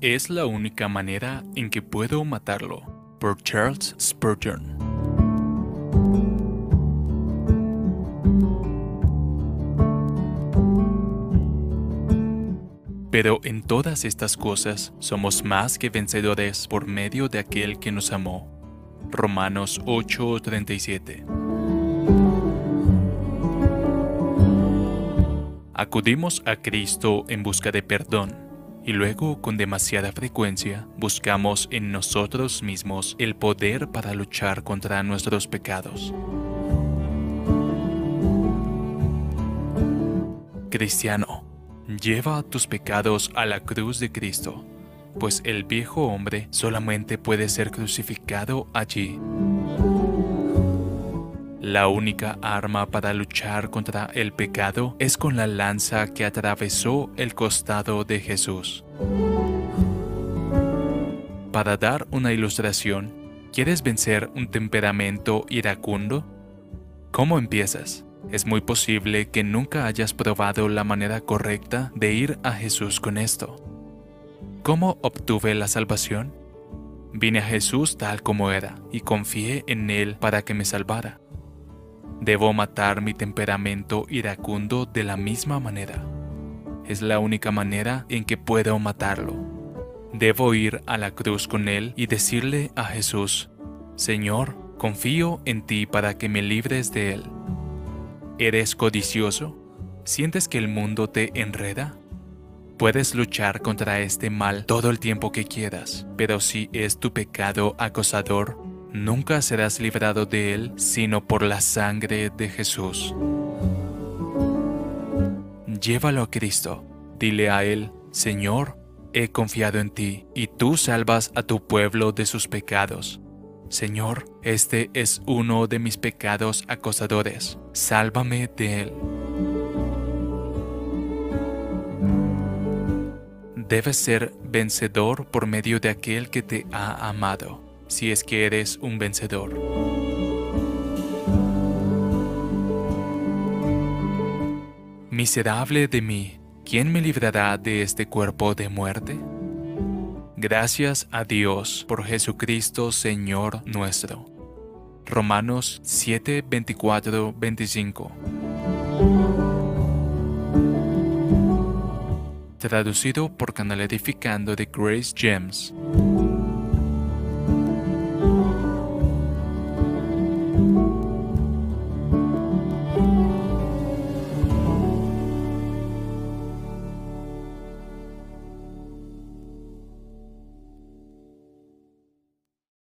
Es la única manera en que puedo matarlo. Por Charles Spurgeon. Pero en todas estas cosas somos más que vencedores por medio de aquel que nos amó. Romanos 8:37 Acudimos a Cristo en busca de perdón y luego con demasiada frecuencia buscamos en nosotros mismos el poder para luchar contra nuestros pecados. Cristiano, lleva tus pecados a la cruz de Cristo, pues el viejo hombre solamente puede ser crucificado allí. La única arma para luchar contra el pecado es con la lanza que atravesó el costado de Jesús. Para dar una ilustración, ¿quieres vencer un temperamento iracundo? ¿Cómo empiezas? Es muy posible que nunca hayas probado la manera correcta de ir a Jesús con esto. ¿Cómo obtuve la salvación? Vine a Jesús tal como era y confié en Él para que me salvara. Debo matar mi temperamento iracundo de la misma manera. Es la única manera en que puedo matarlo. Debo ir a la cruz con Él y decirle a Jesús, Señor, confío en ti para que me libres de Él. ¿Eres codicioso? ¿Sientes que el mundo te enreda? Puedes luchar contra este mal todo el tiempo que quieras, pero si es tu pecado acosador, nunca serás librado de él sino por la sangre de Jesús. Llévalo a Cristo, dile a Él, Señor, he confiado en ti, y tú salvas a tu pueblo de sus pecados. Señor, este es uno de mis pecados acosadores. Sálvame de él. Debes ser vencedor por medio de aquel que te ha amado, si es que eres un vencedor. Miserable de mí, ¿quién me librará de este cuerpo de muerte? Gracias a Dios por Jesucristo Señor nuestro. Romanos 7, 24, 25. Traducido por Canal Edificando de Grace Gems.